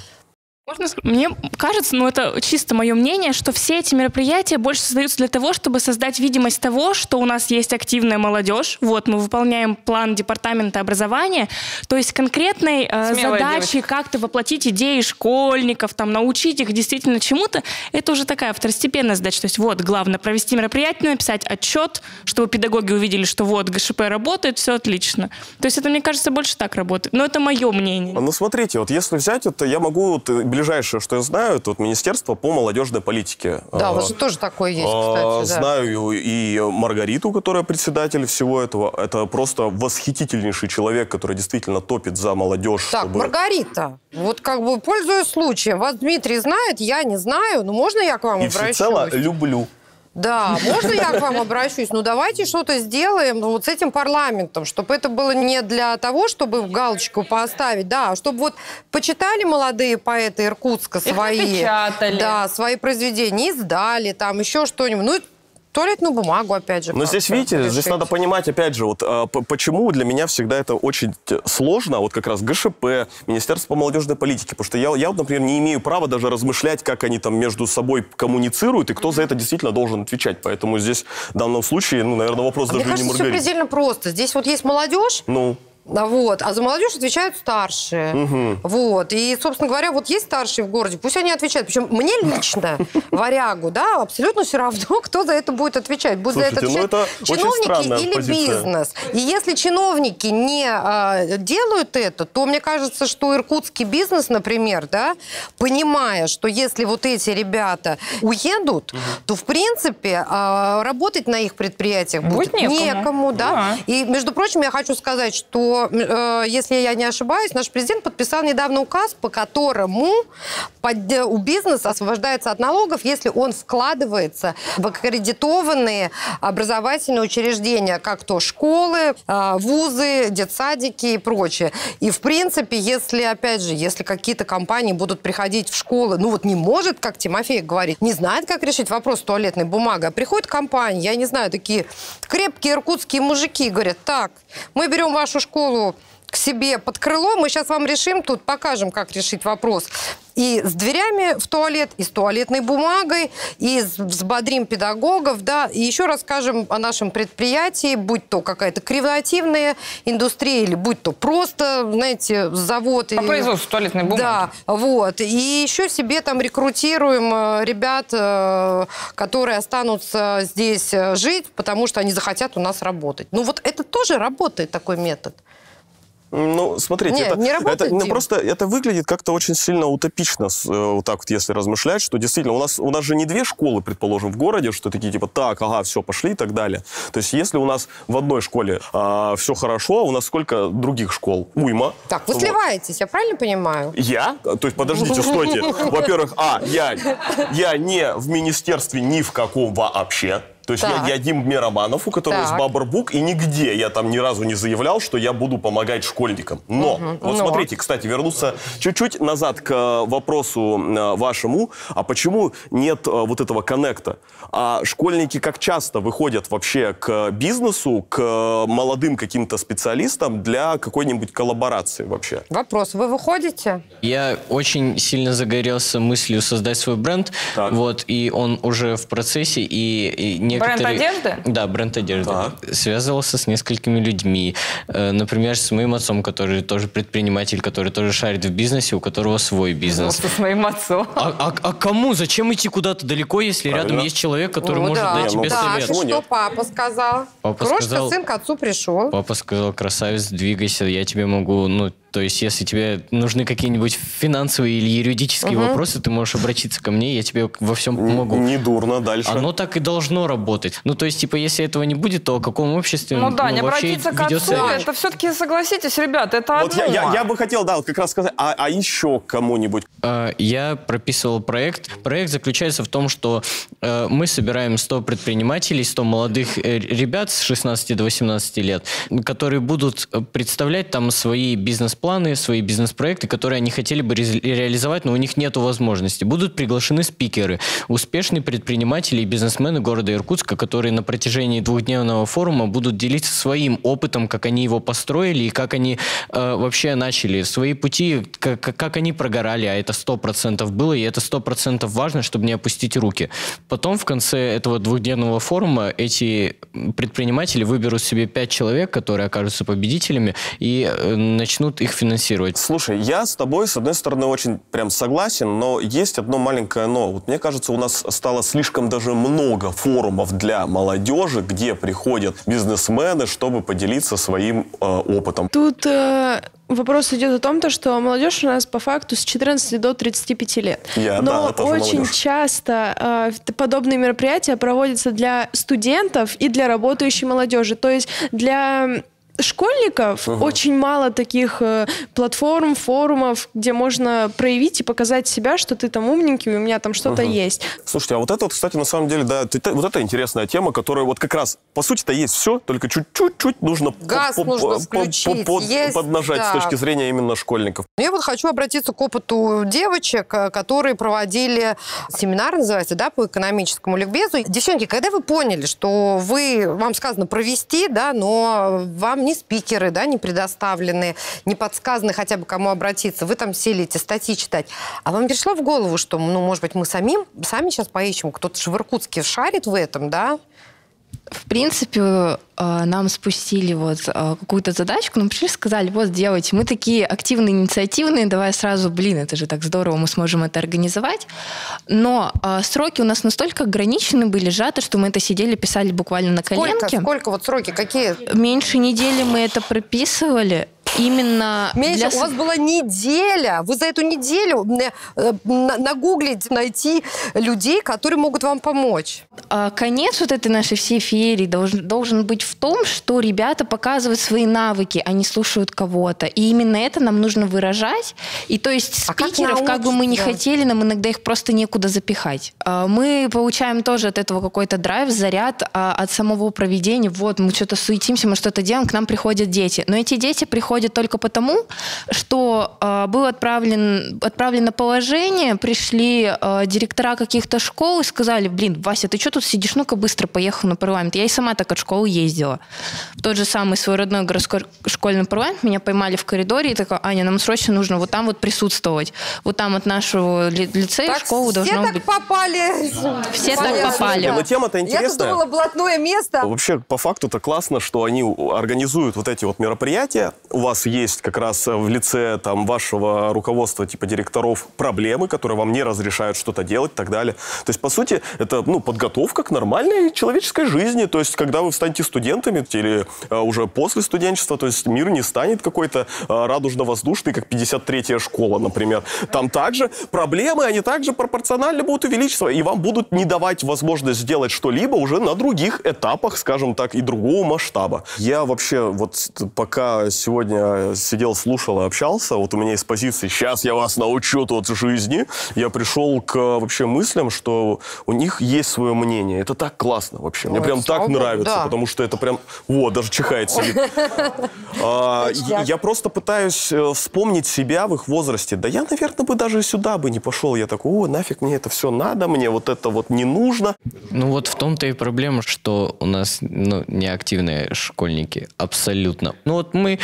Speaker 4: Можно Мне кажется, ну это чисто мое мнение, что все эти мероприятия больше создаются для того, чтобы создать видимость того, что у нас есть активная молодежь. Вот мы выполняем план департамента образования, то есть конкретной э,
Speaker 11: Смелая
Speaker 4: задачей как-то воплотить идеи школьников, там научить их действительно чему-то, это уже такая второстепенная задача. То есть вот главное провести мероприятие, написать отчет, чтобы педагоги увидели, что вот ГШП работает, все отлично. То есть это мне кажется больше так работает. Но это мое мнение.
Speaker 2: Ну, смотрите, вот если взять это, я могу, вот, э, ближайшее, что я знаю, это вот Министерство по молодежной политике.
Speaker 6: Да,
Speaker 2: А,
Speaker 6: у вас же тоже такое есть,
Speaker 2: а,
Speaker 6: кстати. да.
Speaker 2: Знаю и Маргариту, которая председатель всего этого. Это просто восхитительнейший человек, который действительно топит за молодежь.
Speaker 6: Так,
Speaker 2: чтобы-
Speaker 6: Маргарита, вот как бы пользуясь случаем, вас Дмитрий знает, я не знаю, ну можно я к вам
Speaker 2: И
Speaker 6: обращусь?
Speaker 2: всецело люблю.
Speaker 6: Да, *laughs* можно я к вам обращусь? Ну, давайте что-то сделаем ну, вот с этим парламентом, чтобы это было не для того, чтобы галочку поставить, да, а чтобы вот почитали молодые поэты Иркутска свои. Да, свои произведения, издали, там еще что-нибудь. Ну, туалетную бумагу, опять же.
Speaker 2: Но здесь, видите, здесь надо понимать, опять же, вот а, почему для меня всегда это очень сложно, вот как раз ГШП, Министерство по молодежной политике, потому что я, я вот, например, не имею права даже размышлять, как они там между собой коммуницируют и кто за это действительно должен отвечать. Поэтому здесь в данном случае, ну, наверное, вопрос
Speaker 6: А Мне
Speaker 2: даже и не
Speaker 6: кажется, все предельно просто. Здесь вот есть молодежь,
Speaker 2: Ну,
Speaker 6: вот, а за молодежь отвечают старшие.
Speaker 2: Мгм.
Speaker 6: Вот. И, собственно говоря, вот есть старшие в городе, пусть они отвечают. Причем мне лично, *laughs* варягу, да, абсолютно все равно, *laughs* кто за это будет отвечать. Будет за это
Speaker 2: Слушайте, ну
Speaker 6: отвечать
Speaker 2: это
Speaker 6: чиновники или
Speaker 2: позиция.
Speaker 6: бизнес. И если чиновники не а, делают это, то мне кажется, что иркутский бизнес, например, да, понимая, что если вот эти ребята уедут, то, в принципе, а, работать на их предприятиях будет,
Speaker 11: Будет некому.
Speaker 6: некому, да.
Speaker 11: Да.
Speaker 6: И, между прочим, я хочу сказать, что, э, если я не ошибаюсь, наш президент подписал недавно указ, по которому под- у бизнеса освобождается от налогов, если он вкладывается в аккредитованные образовательные учреждения, как то школы, э, вузы, детсадики и прочее. И, в принципе, если, опять же, если какие-то компании будут приходить в школы, ну вот не может, как Тимофей говорит, не знает, как решить вопрос туалетной бумагой, а приходит компания, я не знаю, такие крепкие иркутские мужики, говорят, так, мы берем вашу школу к себе под крыло, мы сейчас вам решим, тут покажем, как решить вопрос. И с дверями в туалет, и с туалетной бумагой, и взбодрим педагогов, да, и еще расскажем о нашем предприятии, будь то какая-то креативная индустрия, или будь то просто, знаете, завод.
Speaker 11: По производству туалетной бумаги.
Speaker 6: Да, вот. И еще себе там рекрутируем э, ребят, э, которые останутся здесь э, жить, потому что они захотят у нас работать. Ну вот это тоже работает, такой метод.
Speaker 2: Ну, смотрите,
Speaker 6: Нет,
Speaker 2: это,
Speaker 6: не работает,
Speaker 2: это, ну,
Speaker 6: Дим.
Speaker 2: просто это выглядит как-то очень сильно утопично, э, вот так вот, если размышлять, что действительно у нас, у нас же не две школы, предположим, в городе, что такие типа, так, ага, все, пошли и так далее. То есть если у нас в одной школе все хорошо, а у нас сколько других школ? Уйма.
Speaker 6: Так, вы
Speaker 2: Вот.
Speaker 6: сливаетесь, я правильно понимаю?
Speaker 2: Я? То есть, подождите, *laughs* стойте. Во-первых, а, я, я не в министерстве ни в каком вообще. То есть я,
Speaker 6: Так.
Speaker 2: я Дим Мироманов, у которого есть
Speaker 6: Так.
Speaker 2: Бабарбук, и нигде я там ни разу не заявлял, что я буду помогать школьникам. Но,
Speaker 6: Мгм,
Speaker 2: вот
Speaker 6: но.
Speaker 2: смотрите, кстати, вернуться чуть-чуть назад к э, вопросу э, вашему, а почему нет э, вот этого коннекта? А школьники как часто выходят вообще к бизнесу, к молодым каким-то специалистам для какой-нибудь коллаборации вообще?
Speaker 6: Вопрос, вы выходите?
Speaker 1: Я очень сильно загорелся мыслью создать свой бренд, вот, и он уже в процессе, и, и некоторые...
Speaker 11: одежды?
Speaker 1: Да, бренд одежды. Связывался с несколькими людьми. Э, Например, с моим отцом, который тоже предприниматель, который тоже шарит в бизнесе, у которого свой бизнес.
Speaker 11: Со своим отцом.
Speaker 1: А, а- а кому? Зачем идти куда-то далеко, если рядом
Speaker 2: Правильно.
Speaker 1: есть человек, который
Speaker 6: Ну
Speaker 1: может
Speaker 6: да.
Speaker 1: дать тебе
Speaker 6: Так,
Speaker 1: совет?
Speaker 6: и что папа сказал?
Speaker 1: Папа
Speaker 6: Крошка,
Speaker 1: сказал-
Speaker 6: сын к отцу пришел.
Speaker 1: Папа сказал, красавец, двигайся, я тебе могу, ну, то есть, если тебе нужны какие-нибудь финансовые или юридические
Speaker 2: Мгм.
Speaker 1: вопросы, ты можешь обратиться ко мне, я тебе во всем помогу.
Speaker 2: Не дурно, дальше.
Speaker 1: Оно так и должно работать. Ну, то есть, типа, если этого не будет, то о каком обществе
Speaker 11: Ну да, не
Speaker 1: вообще
Speaker 11: обратиться к отцу,
Speaker 1: речь?
Speaker 11: это все-таки, согласитесь, ребята, это
Speaker 2: Вот я,
Speaker 11: одно.
Speaker 2: я, я бы хотел, да, вот как раз сказать, а, а еще кому-нибудь?
Speaker 1: А, Я прописывал проект. Проект заключается в том, что э, мы собираем 100 предпринимателей, 100 молодых э, ребят с 16 до 18 лет, которые будут э, представлять там свои бизнес-планы, свои бизнес-проекты, которые они хотели бы рез- реализовать, но у них нет возможности. Будут приглашены спикеры, успешные предприниматели и бизнесмены города Иркутска, которые на протяжении двухдневного форума будут делиться своим опытом, как они его построили и как они э, вообще начали свои пути, как, как они прогорали, а это сто процентов было, и это сто процентов важно, чтобы не опустить руки. Потом в конце этого двухдневного форума эти предприниматели выберут себе пять человек, которые окажутся победителями, и э, начнут их финансировать.
Speaker 2: Слушай, я с тобой, с одной стороны, очень прям согласен, но есть одно маленькое но. Вот мне кажется, у нас стало слишком даже много форумов для молодежи, где приходят бизнесмены, чтобы поделиться своим э, опытом.
Speaker 7: Тут э, вопрос идет о том, то, что молодежь у нас по факту с 14 до 35 лет.
Speaker 2: Я,
Speaker 7: Но
Speaker 2: да,
Speaker 7: очень
Speaker 2: молодежь.
Speaker 7: часто э, подобные мероприятия проводятся для студентов и для работающей молодежи. То есть для школьников
Speaker 2: Ага.
Speaker 7: очень мало таких э, платформ, форумов, где можно проявить и показать себя, что ты там умненький, у меня там что-то
Speaker 2: Ага.
Speaker 7: есть.
Speaker 2: Слушайте, а вот это вот, кстати, на самом деле, да, вот это интересная тема, которая вот как раз, по сути-то есть все, только чуть-чуть нужно,
Speaker 6: Газ
Speaker 2: по-
Speaker 6: нужно
Speaker 2: по-
Speaker 6: включить,
Speaker 2: по-
Speaker 6: есть,
Speaker 2: поднажать
Speaker 6: да.
Speaker 2: с точки зрения именно школьников.
Speaker 6: Я вот хочу обратиться к опыту девочек, э, которые проводили семинар, называется, да, по экономическому ликбезу. Девчонки, когда вы поняли, что вы, вам сказано провести, да, но вам ни спикеры, да, не предоставлены, не подсказаны хотя бы кому обратиться, вы там сели эти статьи читать, а вам пришло в голову, что, ну, может быть, мы самим, сами сейчас поищем, кто-то же в Иркутске шарит в этом, да?
Speaker 8: В принципе, э, нам спустили вот э, какую-то задачку, нам пришли сказали, вот, делайте, мы такие активные, инициативные, давай сразу, блин, это же так здорово, мы сможем это организовать. Но э, сроки у нас настолько ограничены были, сжаты, что мы это сидели, писали буквально на коленке.
Speaker 6: Сколько, сколько вот сроки, какие?
Speaker 8: Меньше недели мы это прописывали. Именно
Speaker 6: Меньше,
Speaker 8: для...
Speaker 6: у вас была неделя. Вы за эту неделю э, на- нагуглить, найти людей, которые могут вам помочь.
Speaker 8: А, Конец вот этой нашей всей феерии должен, должен быть в том, что ребята показывают свои навыки, они слушают кого-то. И именно это нам нужно выражать. И то есть
Speaker 6: А как
Speaker 8: спикеров, как, бы мы ни хотели, нам иногда их просто некуда запихать. А, Мы получаем тоже от этого какой-то драйв, заряд а, от самого проведения. Вот, мы что-то суетимся, мы что-то делаем, к нам приходят дети. Но эти дети приходят только потому, что а, было отправлен, отправлено положение, пришли а, директора каких-то школ и сказали, блин, Вася, ты что тут сидишь? Ну-ка быстро поехал на парламент. Я и сама так от школы ездила. В тот же самый свой родной городской школьный парламент меня поймали в коридоре и такая, Аня, нам срочно нужно вот там вот присутствовать. Вот там от нашего ли- лицея
Speaker 6: Так
Speaker 8: школы
Speaker 6: все
Speaker 8: должно
Speaker 6: так
Speaker 8: быть...
Speaker 6: попали.
Speaker 8: Все так попали.
Speaker 2: Но тема-то
Speaker 6: Я тут
Speaker 2: интересная.
Speaker 6: думала, блатное место.
Speaker 2: Вообще, по факту-то классно, что они организуют вот эти вот мероприятия. У вас есть как раз в лице там вашего руководства, типа директоров, проблемы, которые вам не разрешают что-то делать и так далее. То есть, по сути, это ну, подготовка к нормальной человеческой жизни. То есть, когда вы станете студентами или э, уже после студенчества, то есть мир не станет какой-то э, радужно-воздушный, как 53-я школа, например. Там также проблемы, они также пропорционально будут увеличиваться, и вам будут не давать возможность сделать что-либо уже на других этапах, скажем так, и другого масштаба. Я вообще вот пока сегодня сидел, слушал и общался, вот у меня из позиции «сейчас я вас научу тут жизни», я пришел к вообще мыслям, что у них есть свое мнение. Это так классно вообще. Мне
Speaker 6: Ой,
Speaker 2: прям так
Speaker 6: богу,
Speaker 2: нравится,
Speaker 6: да.
Speaker 2: потому что это прям... Вот, даже чихает сидит. *laughs* А, я, я просто пытаюсь э, вспомнить себя в их возрасте. Да я, наверное, бы даже сюда бы не пошел. Я такой, о, нафиг мне это все надо, мне вот это вот не нужно.
Speaker 1: Ну вот в том-то и проблема, что у нас ну, неактивные школьники. Абсолютно. Ну вот мы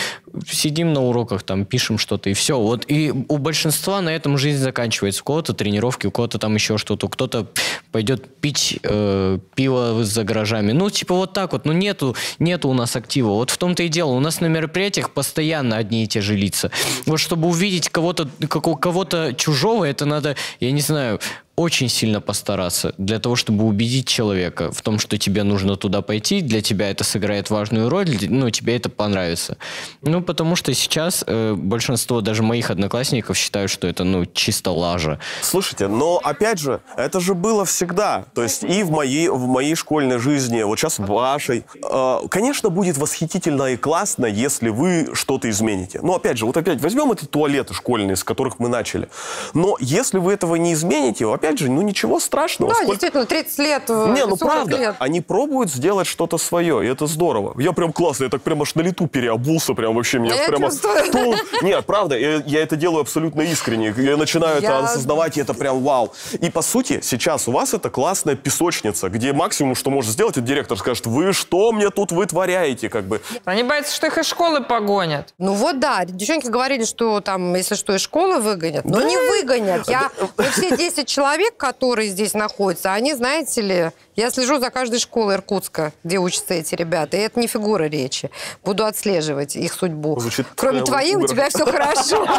Speaker 1: сидим на уроках, там пишем что-то и все. Вот и у большинства на этом жизнь заканчивается. У кого-то тренировки, у кого-то там еще что-то, кто-то пойдет пить э, пиво за гаражами. Ну типа вот так вот. Ну нету, нету у нас актива. Вот в том-то и дело. У нас на мероприятиях постоянно одни и те же лица. Вот чтобы увидеть кого-то, кого-то чужого, это надо, я не знаю, очень сильно постараться для того, чтобы убедить человека в том, что тебе нужно туда пойти, для тебя это сыграет важную роль, ну, тебе это понравится. Ну, потому что сейчас э, большинство даже моих одноклассников считают, что это, ну, чисто лажа.
Speaker 2: Слушайте, но опять же, это же было всегда. То есть и в моей, в моей школьной жизни, вот сейчас в вашей. Э, конечно, будет восхитительно и классно, если вы что-то измените. Но опять же, вот опять возьмем эти туалеты школьные, с которых мы начали. Но если вы этого не измените, опять же, ну ничего страшного.
Speaker 6: Да,
Speaker 2: Сколько-
Speaker 6: действительно, 30 лет, э,
Speaker 2: Не, ну
Speaker 6: 40
Speaker 2: правда,
Speaker 6: лет.
Speaker 2: они пробуют сделать что-то свое, и это здорово. Я прям классно, я так прям аж на лету переобулся, прям вообще меня
Speaker 6: я
Speaker 2: прямо... Тун. *laughs* Нет, правда, я, я это делаю абсолютно искренне. Я начинаю это
Speaker 6: Я-
Speaker 2: осознавать, и это прям вау. И по сути, сейчас у вас это классная песочница, где максимум, что может сделать, это директор скажет, вы что мне тут вытворяете, как бы.
Speaker 11: Они боятся, что их из школы погонят.
Speaker 6: Ну вот да, девчонки говорили, что там, если что, из школы выгонят. Но
Speaker 2: Да.
Speaker 6: не выгонят. Я, вот все 10 человек, которые здесь находятся, они, знаете ли, я слежу за каждой школой Иркутска, где учатся эти ребята. И это не фигура речи. Буду отслеживать их судьбу.
Speaker 2: Звучит
Speaker 6: Кроме твоей, у
Speaker 2: угро.
Speaker 6: тебя все хорошо. *laughs*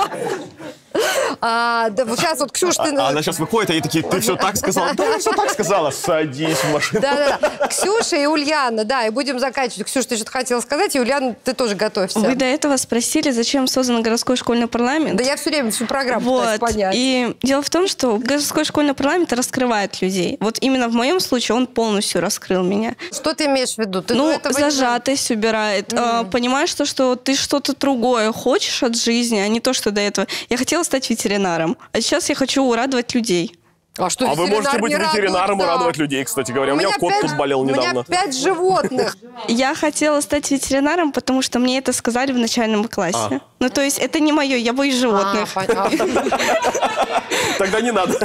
Speaker 6: А, да, вот сейчас вот, Ксюш, ты...
Speaker 2: А она сейчас выходит, они такие, ты все так сказала? Да, все так сказала. Садись в машину.
Speaker 6: Да-да-да. Ксюша и Ульяна, да, и будем заканчивать. Ксюша, ты что-то хотела сказать, и Ульяна, ты тоже готовься.
Speaker 10: Вы до этого спросили, зачем создан городской школьный парламент?
Speaker 6: Да я все время всю программу
Speaker 10: Вот.
Speaker 6: пытаюсь понять.
Speaker 10: И дело в том, что городской школьный парламент раскрывает людей. Вот именно в моем случае он полностью раскрыл меня.
Speaker 6: Что ты имеешь в виду? Ты
Speaker 10: ну,
Speaker 6: этого не
Speaker 10: зажатость убирает. А, понимаешь, что, что ты что-то другое хочешь от жизни, а не то, что до этого. Я хотела стать ветеринаром, а сейчас я хочу радовать людей.
Speaker 6: А что,
Speaker 2: А вы можете быть ветеринаром и
Speaker 6: да.
Speaker 2: радовать людей, кстати говоря. У меня кот
Speaker 6: пять-
Speaker 2: тут болел
Speaker 6: У меня
Speaker 2: недавно.
Speaker 6: пять животных.
Speaker 10: Я хотела стать ветеринаром, потому что мне это сказали в начальном классе.
Speaker 2: А.
Speaker 10: Ну, то есть это не мое, я боюсь животных. *laughs*
Speaker 2: Тогда не надо.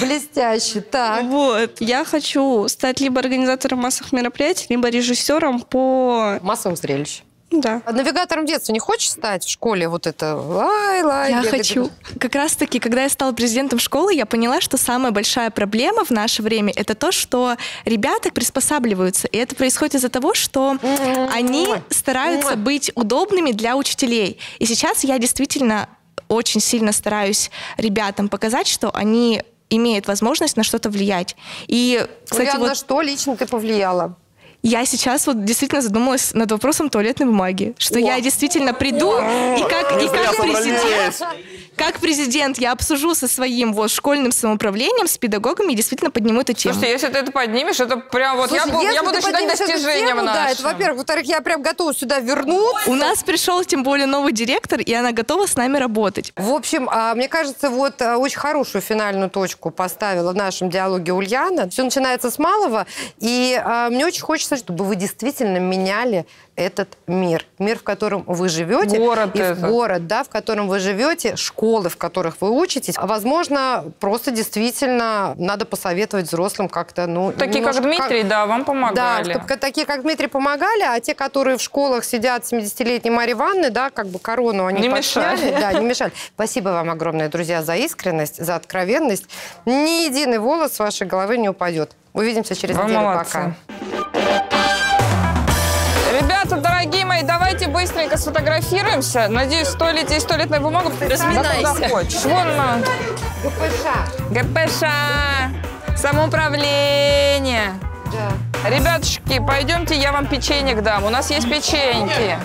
Speaker 6: Блестяще, так.
Speaker 10: Вот. Я хочу стать либо организатором массовых мероприятий, либо режиссером по...
Speaker 6: Массовым зрелищам.
Speaker 10: Да.
Speaker 6: А навигатором детства не хочешь стать в школе? Вот это лай, лай.
Speaker 3: Я
Speaker 6: бегать,
Speaker 3: хочу. Как раз-таки, когда я стала президентом школы, я поняла, что самая большая проблема в наше время — это то, что ребята приспосабливаются. И это происходит из-за того, что они стараются быть удобными для учителей. И сейчас я действительно очень сильно стараюсь ребятам показать, что они имеют возможность на что-то влиять. И, кстати,
Speaker 6: Ульяна,
Speaker 3: вот
Speaker 6: на что лично ты повлияла?
Speaker 3: Я сейчас вот действительно задумалась над вопросом туалетной бумаги, что я действительно приду и как, и как президент, как президент я обсужу со своим вот школьным самоуправлением, с педагогами и действительно подниму эту тему.
Speaker 11: Слушайте, если ты это поднимешь, это прям вот я,
Speaker 6: Слушай,
Speaker 11: я
Speaker 6: если
Speaker 11: буду
Speaker 6: ты
Speaker 11: считать достижением
Speaker 6: тему, Да,
Speaker 11: нашим.
Speaker 6: это, во-первых. Во-вторых, я прям готова сюда вернуться.
Speaker 3: У нас пришел тем более новый директор, и она готова с нами работать.
Speaker 6: В общем, а, мне кажется, вот а, очень хорошую финальную точку поставила в нашем диалоге Ульяна. Все начинается с малого, и а, мне очень хочется, чтобы вы действительно меняли этот мир. Мир, в котором вы живете.
Speaker 11: Город
Speaker 6: и в
Speaker 11: этот.
Speaker 6: город, да, в котором вы живете, школы, в которых вы учитесь. А, возможно, просто действительно надо посоветовать взрослым как-то, ну...
Speaker 11: Такие, как
Speaker 6: немножко-
Speaker 11: Дмитрий, да, вам
Speaker 6: Да,
Speaker 11: помогали.
Speaker 6: чтобы такие, как Дмитрий, помогали, а те, которые в школах сидят 70-летней Марьи Ивановны, да, как бы корону они
Speaker 11: Не
Speaker 6: подсняли.
Speaker 11: мешали.
Speaker 6: Да, не мешали. Спасибо вам огромное, друзья, за искренность, за откровенность. Ни единый волос с вашей головы не упадет. Увидимся через
Speaker 11: Вы
Speaker 6: неделю.
Speaker 11: молодцы.
Speaker 6: Пока.
Speaker 11: Ребята, дорогие мои, давайте быстренько сфотографируемся. Надеюсь, сто лет есть туалетная бумага.
Speaker 9: Разминайся.
Speaker 11: Вон на
Speaker 6: ГПШ.
Speaker 11: ГПШ, самоуправление.
Speaker 6: Да.
Speaker 11: Ребятушки, пойдемте, я вам печенье дам. У нас есть печеньки.